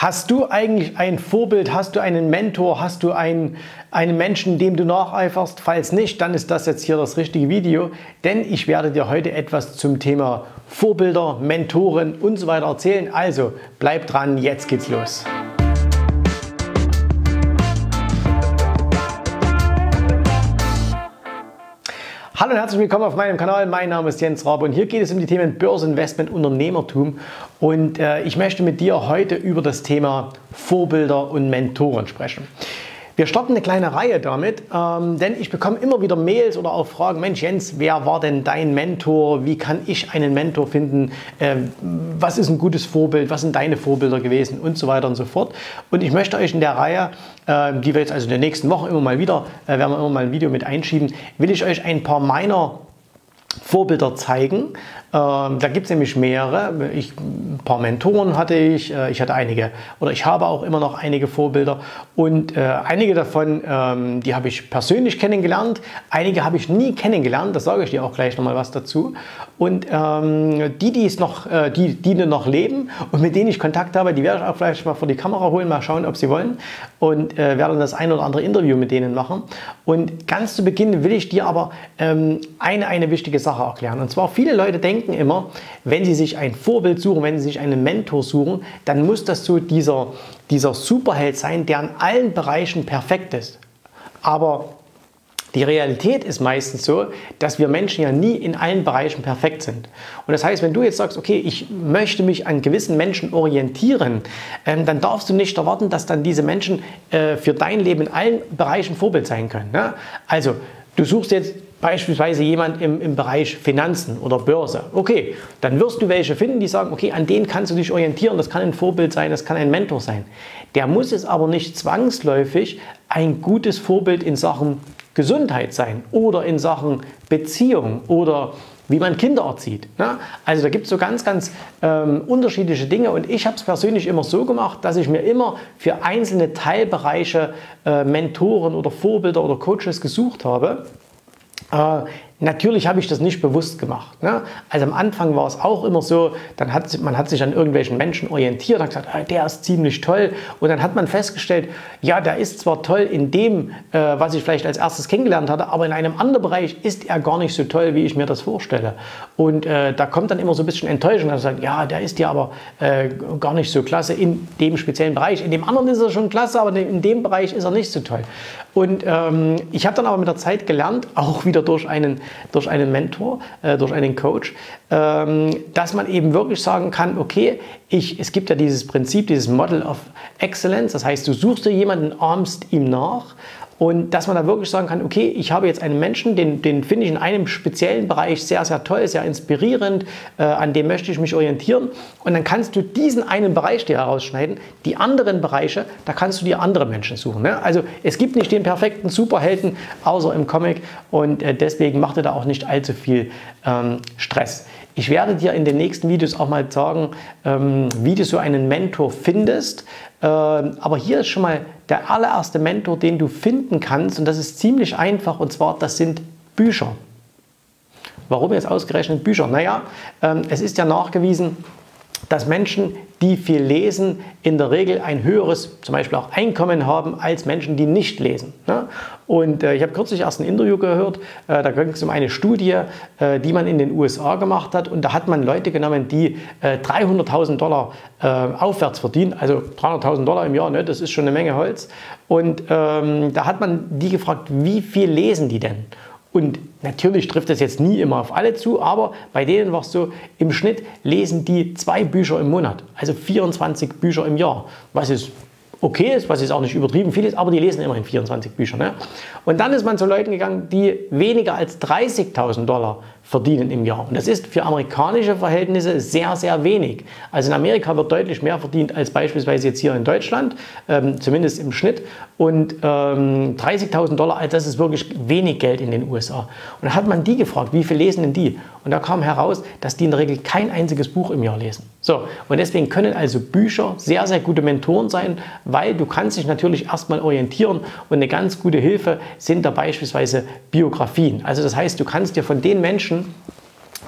Hast du eigentlich ein Vorbild? Hast du einen Mentor? Hast du einen, einen Menschen, dem du nacheiferst? Falls nicht, dann ist das jetzt hier das richtige Video, denn ich werde dir heute etwas zum Thema Vorbilder, Mentoren und so weiter erzählen. Also bleib dran, jetzt geht's los. Hallo und herzlich willkommen auf meinem Kanal. Mein Name ist Jens Rabe und hier geht es um die Themen Börseninvestment, Unternehmertum. Und äh, ich möchte mit dir heute über das Thema Vorbilder und Mentoren sprechen. Wir starten eine kleine Reihe damit, ähm, denn ich bekomme immer wieder Mails oder auch Fragen, Mensch Jens, wer war denn dein Mentor? Wie kann ich einen Mentor finden? Ähm, was ist ein gutes Vorbild? Was sind deine Vorbilder gewesen? Und so weiter und so fort. Und ich möchte euch in der Reihe, äh, die wir jetzt also in den nächsten Wochen immer mal wieder, äh, werden wir immer mal ein Video mit einschieben, will ich euch ein paar meiner Vorbilder zeigen. Ähm, da gibt es nämlich mehrere. Ich, ein paar Mentoren hatte ich. Äh, ich hatte einige oder ich habe auch immer noch einige Vorbilder. Und äh, einige davon, ähm, die habe ich persönlich kennengelernt. Einige habe ich nie kennengelernt. Das sage ich dir auch gleich nochmal was dazu. Und ähm, die, die, es noch, äh, die, die noch leben und mit denen ich Kontakt habe, die werde ich auch vielleicht mal vor die Kamera holen, mal schauen, ob sie wollen. Und werde dann das ein oder andere Interview mit denen machen. Und ganz zu Beginn will ich dir aber eine, eine wichtige Sache erklären. Und zwar viele Leute denken immer, wenn sie sich ein Vorbild suchen, wenn sie sich einen Mentor suchen, dann muss das so dieser, dieser Superheld sein, der in allen Bereichen perfekt ist. Aber die Realität ist meistens so, dass wir Menschen ja nie in allen Bereichen perfekt sind. Und das heißt, wenn du jetzt sagst, okay, ich möchte mich an gewissen Menschen orientieren, ähm, dann darfst du nicht erwarten, dass dann diese Menschen äh, für dein Leben in allen Bereichen Vorbild sein können. Ne? Also, du suchst jetzt beispielsweise jemand im, im Bereich Finanzen oder Börse. Okay, dann wirst du welche finden, die sagen, okay, an denen kannst du dich orientieren, das kann ein Vorbild sein, das kann ein Mentor sein. Der muss es aber nicht zwangsläufig ein gutes Vorbild in Sachen Gesundheit sein oder in Sachen Beziehung oder wie man Kinder erzieht. Ne? Also da gibt es so ganz, ganz ähm, unterschiedliche Dinge und ich habe es persönlich immer so gemacht, dass ich mir immer für einzelne Teilbereiche äh, Mentoren oder Vorbilder oder Coaches gesucht habe äh, natürlich habe ich das nicht bewusst gemacht. Ne? Also am Anfang war es auch immer so, dann hat man hat sich an irgendwelchen Menschen orientiert, hat gesagt, ah, der ist ziemlich toll. Und dann hat man festgestellt, ja, der ist zwar toll in dem, äh, was ich vielleicht als erstes kennengelernt hatte, aber in einem anderen Bereich ist er gar nicht so toll, wie ich mir das vorstelle. Und äh, da kommt dann immer so ein bisschen Enttäuschung, dass man sagt, ja, der ist ja aber äh, gar nicht so klasse in dem speziellen Bereich. In dem anderen ist er schon klasse, aber in dem Bereich ist er nicht so toll. Und ähm, ich habe dann aber mit der Zeit gelernt, auch wieder durch einen, durch einen Mentor, äh, durch einen Coach, ähm, dass man eben wirklich sagen kann, okay, ich, es gibt ja dieses Prinzip, dieses Model of Excellence, das heißt, du suchst dir jemanden, armst ihm nach und dass man da wirklich sagen kann, okay, ich habe jetzt einen Menschen, den, den finde ich in einem speziellen Bereich sehr, sehr toll, sehr inspirierend, äh, an dem möchte ich mich orientieren. Und dann kannst du diesen einen Bereich dir herausschneiden. Die anderen Bereiche, da kannst du dir andere Menschen suchen. Ne? Also es gibt nicht den perfekten Superhelden, außer im Comic. Und äh, deswegen macht er da auch nicht allzu viel ähm, Stress. Ich werde dir in den nächsten Videos auch mal sagen, ähm, wie du so einen Mentor findest. Ähm, aber hier ist schon mal der allererste Mentor, den du finden kannst. Und das ist ziemlich einfach. Und zwar, das sind Bücher. Warum jetzt ausgerechnet Bücher? Naja, ähm, es ist ja nachgewiesen, dass Menschen, die viel lesen, in der Regel ein höheres, zum Beispiel auch Einkommen haben, als Menschen, die nicht lesen. Ne? Und äh, ich habe kürzlich erst ein Interview gehört, äh, da ging es um eine Studie, äh, die man in den USA gemacht hat. Und da hat man Leute genommen, die 300.000 Dollar aufwärts verdienen, also 300.000 Dollar im Jahr, ne? das ist schon eine Menge Holz. Und ähm, da hat man die gefragt, wie viel lesen die denn? Und natürlich trifft das jetzt nie immer auf alle zu, aber bei denen war es so, im Schnitt lesen die zwei Bücher im Monat, also 24 Bücher im Jahr, was ist okay ist, was ist auch nicht übertrieben viel ist, aber die lesen immerhin 24 Bücher. Ne? Und dann ist man zu Leuten gegangen, die weniger als 30.000 Dollar verdienen im Jahr. Und das ist für amerikanische Verhältnisse sehr, sehr wenig. Also in Amerika wird deutlich mehr verdient als beispielsweise jetzt hier in Deutschland, ähm, zumindest im Schnitt. Und ähm, 30.000 Dollar, also das ist wirklich wenig Geld in den USA. Und da hat man die gefragt, wie viel lesen denn die? Und da kam heraus, dass die in der Regel kein einziges Buch im Jahr lesen. So, und deswegen können also Bücher sehr, sehr gute Mentoren sein, weil du kannst dich natürlich erstmal orientieren und eine ganz gute Hilfe sind da beispielsweise Biografien. Also das heißt, du kannst dir von den Menschen,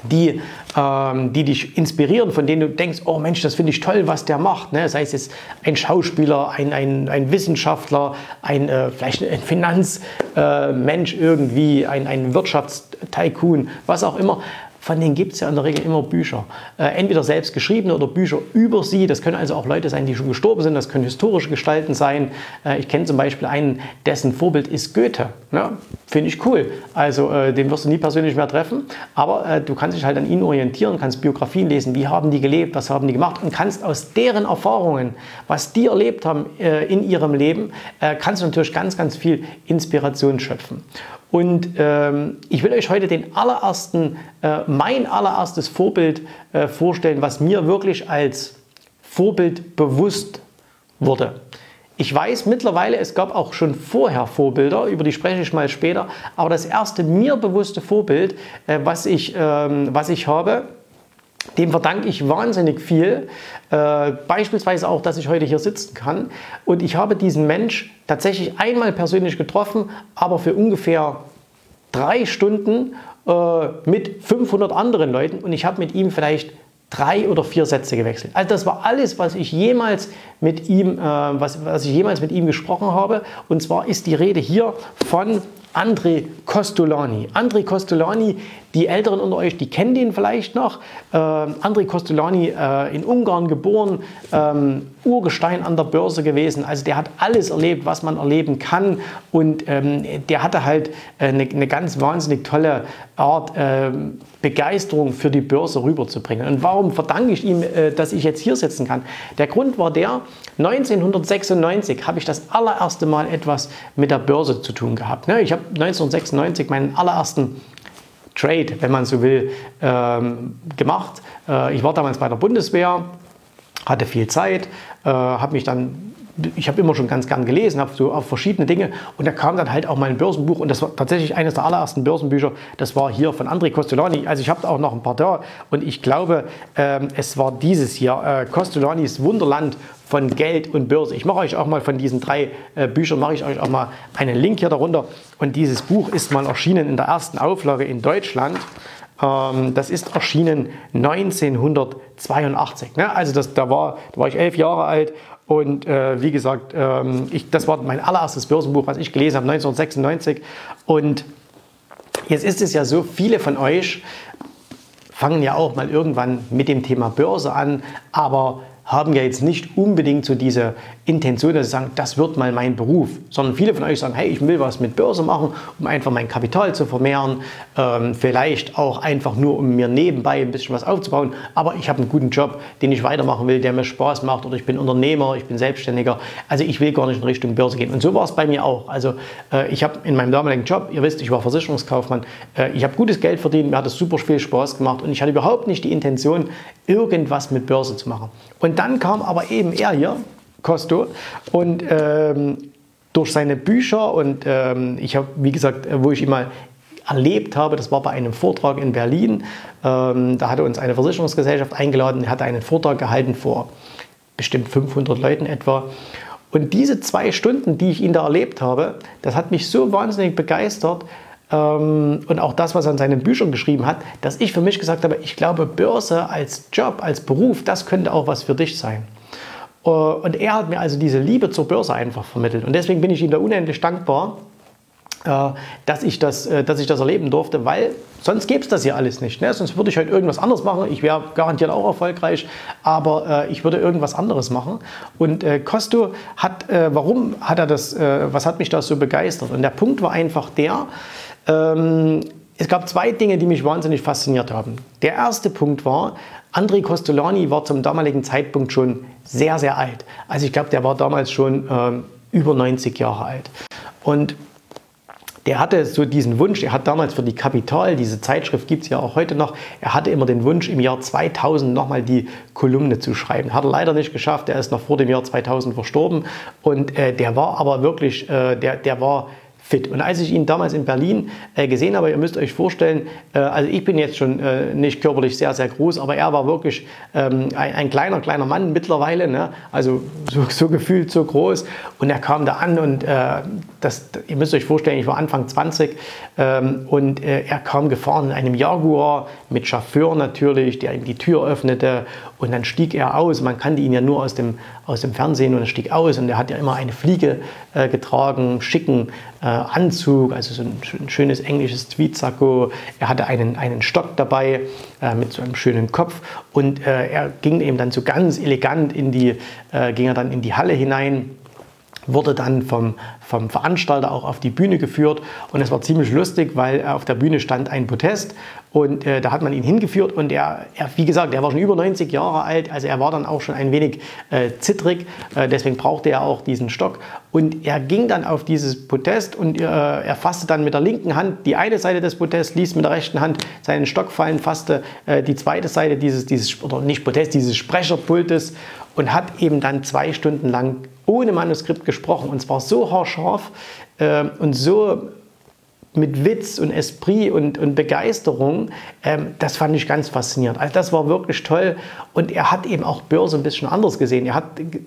die, ähm, die dich inspirieren, von denen du denkst, oh Mensch, das finde ich toll, was der macht. Ne? Sei es jetzt ein Schauspieler, ein, ein, ein Wissenschaftler, ein, äh, vielleicht ein Finanzmensch äh, irgendwie, ein, ein Wirtschaftstycoon, was auch immer von denen gibt es ja in der Regel immer Bücher. Äh, entweder selbst geschriebene oder Bücher über sie. Das können also auch Leute sein, die schon gestorben sind. Das können historische Gestalten sein. Äh, ich kenne zum Beispiel einen, dessen Vorbild ist Goethe. Ja, Finde ich cool. Also äh, den wirst du nie persönlich mehr treffen. Aber äh, du kannst dich halt an ihn orientieren, kannst Biografien lesen. Wie haben die gelebt? Was haben die gemacht? Und kannst aus deren Erfahrungen, was die erlebt haben äh, in ihrem Leben, äh, kannst du natürlich ganz, ganz viel Inspiration schöpfen. Und ähm, ich will euch heute den allerersten, äh, mein allererstes Vorbild äh, vorstellen, was mir wirklich als Vorbild bewusst wurde. Ich weiß mittlerweile, es gab auch schon vorher Vorbilder, über die spreche ich mal später, aber das erste mir bewusste Vorbild, äh, was, ich, ähm, was ich habe, dem verdanke ich wahnsinnig viel. Äh, beispielsweise auch, dass ich heute hier sitzen kann. Und ich habe diesen Mensch tatsächlich einmal persönlich getroffen, aber für ungefähr drei Stunden äh, mit 500 anderen Leuten. Und ich habe mit ihm vielleicht drei oder vier Sätze gewechselt. Also das war alles, was ich jemals mit ihm, äh, was, was ich jemals mit ihm gesprochen habe. Und zwar ist die Rede hier von André Costolani. André Costolani, die Älteren unter euch, die kennen den vielleicht noch. Äh, André Costolani äh, in Ungarn geboren, ähm, Urgestein an der Börse gewesen. Also der hat alles erlebt, was man erleben kann. Und ähm, der hatte halt eine, eine, ganz wahnsinnig tolle Art, ähm, Begeisterung für die Börse rüberzubringen. Und warum verdanke ich ihm, äh, dass ich jetzt hier sitzen kann? Der Grund war der, 1996 habe ich das allererste Mal etwas mit der Börse zu tun gehabt. Ne? Ich habe 1996 meinen allerersten Trade, wenn man so will, ähm, gemacht. Äh, ich war damals bei der Bundeswehr, hatte viel Zeit, äh, habe mich dann ich habe immer schon ganz gern gelesen, habe so auf verschiedene Dinge und da kam dann halt auch mein Börsenbuch und das war tatsächlich eines der allerersten Börsenbücher, das war hier von André Costolani. Also ich habe auch noch ein paar da und ich glaube, ähm, es war dieses hier, äh, Costolanis Wunderland von Geld und Börse. Ich mache euch auch mal von diesen drei äh, Büchern, mache ich euch auch mal einen Link hier darunter und dieses Buch ist mal erschienen in der ersten Auflage in Deutschland. Ähm, das ist erschienen 1982. Ne? Also das, da, war, da war ich elf Jahre alt und äh, wie gesagt, ähm, ich, das war mein allererstes Börsenbuch, was ich gelesen habe, 1996. Und jetzt ist es ja so, viele von euch fangen ja auch mal irgendwann mit dem Thema Börse an, aber haben ja jetzt nicht unbedingt so diese Intention, dass sie sagen, das wird mal mein Beruf, sondern viele von euch sagen, hey, ich will was mit Börse machen, um einfach mein Kapital zu vermehren, ähm, vielleicht auch einfach nur, um mir nebenbei ein bisschen was aufzubauen, aber ich habe einen guten Job, den ich weitermachen will, der mir Spaß macht oder ich bin Unternehmer, ich bin Selbstständiger, also ich will gar nicht in Richtung Börse gehen. Und so war es bei mir auch. Also äh, ich habe in meinem damaligen Job, ihr wisst, ich war Versicherungskaufmann, äh, ich habe gutes Geld verdient, mir hat es super viel Spaß gemacht und ich hatte überhaupt nicht die Intention, irgendwas mit Börse zu machen. Und dann kam aber eben er hier, Costo, und ähm, durch seine Bücher und ähm, ich habe, wie gesagt, wo ich ihn mal erlebt habe, das war bei einem Vortrag in Berlin, ähm, da hatte uns eine Versicherungsgesellschaft eingeladen, hatte einen Vortrag gehalten vor bestimmt 500 Leuten etwa. Und diese zwei Stunden, die ich ihn da erlebt habe, das hat mich so wahnsinnig begeistert, und auch das, was er in seinen Büchern geschrieben hat, dass ich für mich gesagt habe, ich glaube, Börse als Job, als Beruf, das könnte auch was für dich sein. Äh, und er hat mir also diese Liebe zur Börse einfach vermittelt. Und deswegen bin ich ihm da unendlich dankbar, äh, dass ich das, äh, dass ich das erleben durfte, weil sonst gäbe es das hier alles nicht. Ne? Sonst würde ich halt irgendwas anderes machen. Ich wäre garantiert auch erfolgreich, aber ich würde irgendwas anderes machen. Und Costo hat, warum hat er das, was hat mich da so begeistert? Und der Punkt war einfach der, ähm, es gab zwei Dinge, die mich wahnsinnig fasziniert haben. Der erste Punkt war, André Costolani war zum damaligen Zeitpunkt schon sehr, sehr alt. Also ich glaube, der war damals schon ähm, über 90 Jahre alt. Und der hatte so diesen Wunsch, er hat damals für die Kapital, diese Zeitschrift gibt es ja auch heute noch, er hatte immer den Wunsch, im Jahr 2000 nochmal die Kolumne zu schreiben. Hat er leider nicht geschafft, er ist noch vor dem Jahr 2000 verstorben und äh, der war aber wirklich, äh, der, der war fit. Und als ich ihn damals in Berlin äh, gesehen habe, ihr müsst euch vorstellen, äh, also ich bin jetzt schon äh, nicht körperlich sehr, sehr groß, aber er war wirklich ähm, ein, ein, kleiner, kleiner Mann mittlerweile, ne? also so, so, gefühlt so groß. Und er kam da an und äh, das, ihr müsst euch vorstellen, ich war Anfang 20 ähm, und äh, er kam gefahren in einem Jaguar mit Chauffeur natürlich, der ihm die Tür öffnete und dann stieg er aus. Man kannte ihn ja nur aus dem, aus dem Fernsehen und er stieg aus und er hat ja immer eine Fliege äh, getragen, schicken äh, Anzug, also so ein, ein schönes englisches Tweetsacko. Er hatte einen, einen Stock dabei äh, mit so einem schönen Kopf und äh, er ging eben dann so ganz elegant in die, äh, ging er dann in die Halle hinein wurde dann vom, vom Veranstalter auch auf die Bühne geführt. Und es war ziemlich lustig, weil auf der Bühne stand ein Protest. Und äh, da hat man ihn hingeführt. Und er, er, wie gesagt, er war schon über 90 Jahre alt, also er war dann auch schon ein wenig äh, zittrig, äh, deswegen brauchte er auch diesen Stock. Und er ging dann auf dieses Protest und äh, er fasste dann mit der linken Hand die eine Seite des Protests, ließ mit der rechten Hand seinen Stock fallen, fasste äh, die zweite Seite dieses, dieses, oder nicht Protest, dieses Sprecherpultes und hat eben dann zwei Stunden lang ohne Manuskript gesprochen und zwar so haarscharf äh, und so mit Witz und Esprit und, und Begeisterung, ähm, das fand ich ganz faszinierend. Also das war wirklich toll und er hat eben auch Börse ein bisschen anders gesehen. Er hat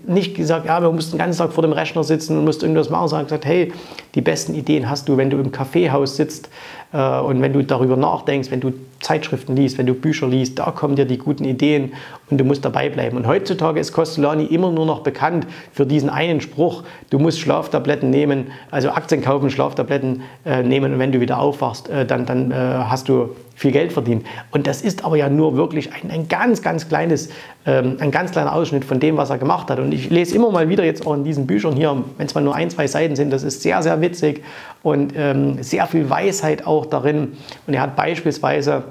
nicht gesagt, ja, wir mussten den ganzen Tag vor dem Rechner sitzen und mussten irgendwas machen, sondern gesagt, hey, die besten Ideen hast du, wenn du im Kaffeehaus sitzt und wenn du darüber nachdenkst, wenn du Zeitschriften liest, wenn du Bücher liest, da kommen dir die guten Ideen und du musst dabei bleiben. Und heutzutage ist Costolani immer nur noch bekannt für diesen einen Spruch, du musst Schlaftabletten nehmen, also Aktien kaufen, Schlaftabletten äh, nehmen und wenn du wieder aufwachst, äh, dann, dann äh, hast du viel Geld verdient. Und das ist aber ja nur wirklich ein, ein ganz, ganz kleines, ähm, ein ganz kleiner Ausschnitt von dem, was er gemacht hat. Und ich lese immer mal wieder jetzt auch in diesen Büchern hier, wenn es mal nur ein, zwei Seiten sind, das ist sehr, sehr witzig und ähm, sehr viel Weisheit auch darin. Und er hat beispielsweise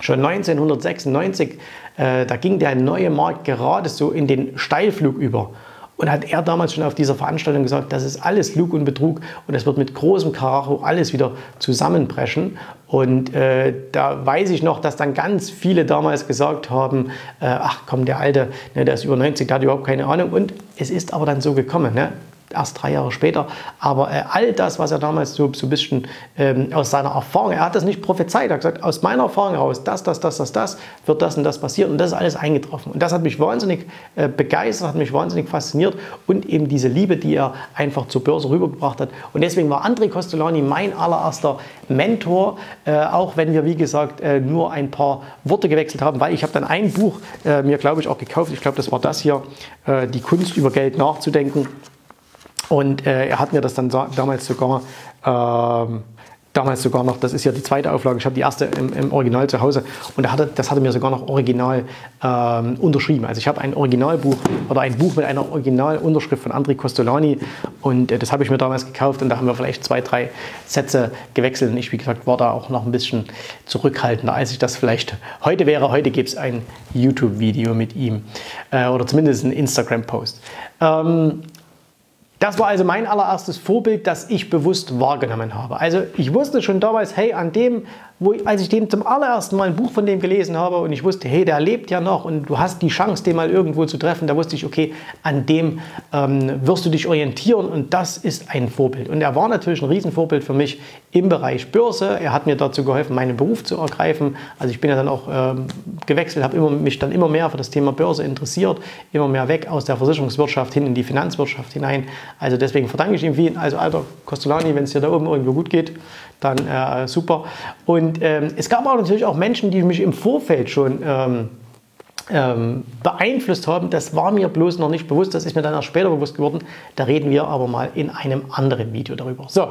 schon 1996, äh, da ging der neue Markt gerade so in den Steilflug über. Und hat er damals schon auf dieser Veranstaltung gesagt, das ist alles Lug und Betrug und es wird mit großem Karacho alles wieder zusammenbrechen. Und äh, da weiß ich noch, dass dann ganz viele damals gesagt haben, äh, ach komm, der Alte, ne, der ist über 90, der hat überhaupt keine Ahnung. Und es ist aber dann so gekommen. Ne? Erst drei Jahre später. Aber äh, all das, was er damals so, so ein bisschen ähm, aus seiner Erfahrung, er hat das nicht prophezeit, er hat gesagt, aus meiner Erfahrung heraus, das, das, das, das, das, wird das und das passieren. Und das ist alles eingetroffen. Und das hat mich wahnsinnig äh, begeistert, hat mich wahnsinnig fasziniert und eben diese Liebe, die er einfach zur Börse rübergebracht hat. Und deswegen war André Costolani mein allererster Mentor, äh, auch wenn wir, wie gesagt, äh, nur ein paar Worte gewechselt haben, weil ich habe dann ein Buch äh, mir, glaube ich, auch gekauft. Ich glaube, das war das hier, äh, Die Kunst über Geld nachzudenken. Und äh, er hat mir das dann damals sogar, ähm, damals sogar noch, das ist ja die zweite Auflage, ich habe die erste im, im, Original zu Hause und er hatte, das hat er mir sogar noch original ähm, unterschrieben. Also ich habe ein Originalbuch oder ein Buch mit einer Originalunterschrift von André Costolani und äh, das habe ich mir damals gekauft und da haben wir vielleicht zwei, drei Sätze gewechselt und ich, wie gesagt, war da auch noch ein bisschen zurückhaltender, als ich das vielleicht heute wäre. Heute gibt es ein YouTube-Video mit ihm äh, oder zumindest ein Instagram-Post. Ähm, das war also mein allererstes Vorbild, das ich bewusst wahrgenommen habe. Also ich wusste schon damals, hey, an dem wo ich, als ich dem zum allerersten Mal ein Buch von dem gelesen habe und ich wusste, hey, der lebt ja noch und du hast die Chance, den mal irgendwo zu treffen, da wusste ich, okay, an dem ähm, wirst du dich orientieren und das ist ein Vorbild. Und er war natürlich ein Riesenvorbild für mich im Bereich Börse. Er hat mir dazu geholfen, meinen Beruf zu ergreifen. Also ich bin ja dann auch ähm, gewechselt, habe mich dann immer mehr für das Thema Börse interessiert, immer mehr weg aus der Versicherungswirtschaft hin in die Finanzwirtschaft hinein. Also deswegen verdanke ich ihm viel. Also alter Costolani, wenn es dir da oben irgendwo gut geht, dann äh, super. Und ähm, es gab auch natürlich auch Menschen, die mich im Vorfeld schon ähm, ähm, beeinflusst haben. Das war mir bloß noch nicht bewusst, das ist mir dann erst später bewusst geworden. Da reden wir aber mal in einem anderen Video darüber. So,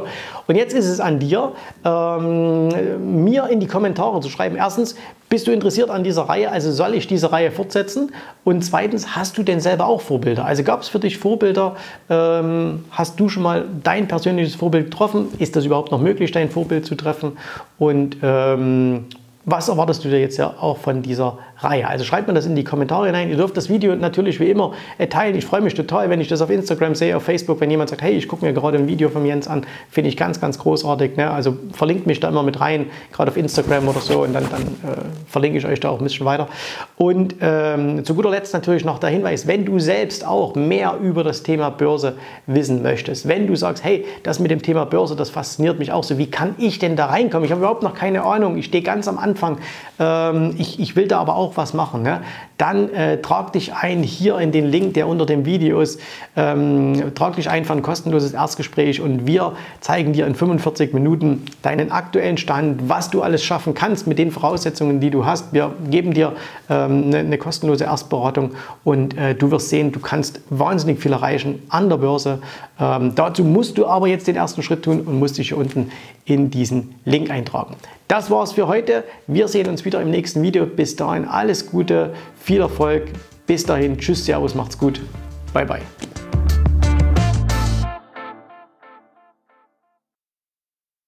und jetzt ist es an dir, ähm, mir in die Kommentare zu schreiben. Erstens, bist du interessiert an dieser Reihe? Also soll ich diese Reihe fortsetzen? Und zweitens, hast du denn selber auch Vorbilder? Also gab es für dich Vorbilder? Ähm, hast du schon mal dein persönliches Vorbild getroffen? Ist das überhaupt noch möglich, dein Vorbild zu treffen? Und ähm, was erwartest du dir jetzt ja auch von dieser Reihe. Also schreibt mir das in die Kommentare hinein. Ihr dürft das Video natürlich wie immer äh, teilen. Ich freue mich total, wenn ich das auf Instagram sehe, auf Facebook, wenn jemand sagt, hey, ich gucke mir gerade ein Video von Jens an, finde ich ganz, ganz großartig. Ne? Also verlinkt mich da immer mit rein, gerade auf Instagram oder so und dann, dann äh, verlinke ich euch da auch ein bisschen weiter. Und ähm, zu guter Letzt natürlich noch der Hinweis, wenn du selbst auch mehr über das Thema Börse wissen möchtest, wenn du sagst, hey, das mit dem Thema Börse, das fasziniert mich auch so, wie kann ich denn da reinkommen? Ich habe überhaupt noch keine Ahnung, ich stehe ganz am Anfang, ähm, ich, ich will da aber auch was machen. Ne? Dann äh, trag dich ein hier in den Link, der unter dem Video ist. Ähm, trag dich ein für ein kostenloses Erstgespräch und wir zeigen dir in 45 Minuten deinen aktuellen Stand, was du alles schaffen kannst mit den Voraussetzungen, die du hast. Wir geben dir ähm, eine, eine, kostenlose Erstberatung und äh, du wirst sehen, du kannst wahnsinnig viel erreichen an der Börse. Ähm, dazu musst du aber jetzt den ersten Schritt tun und musst dich hier unten in diesen Link eintragen. Das war's für heute. Wir sehen uns wieder im nächsten Video. Bis dahin alles Gute, viel Erfolg. Bis dahin, tschüss, servus, macht's gut. Bye, bye.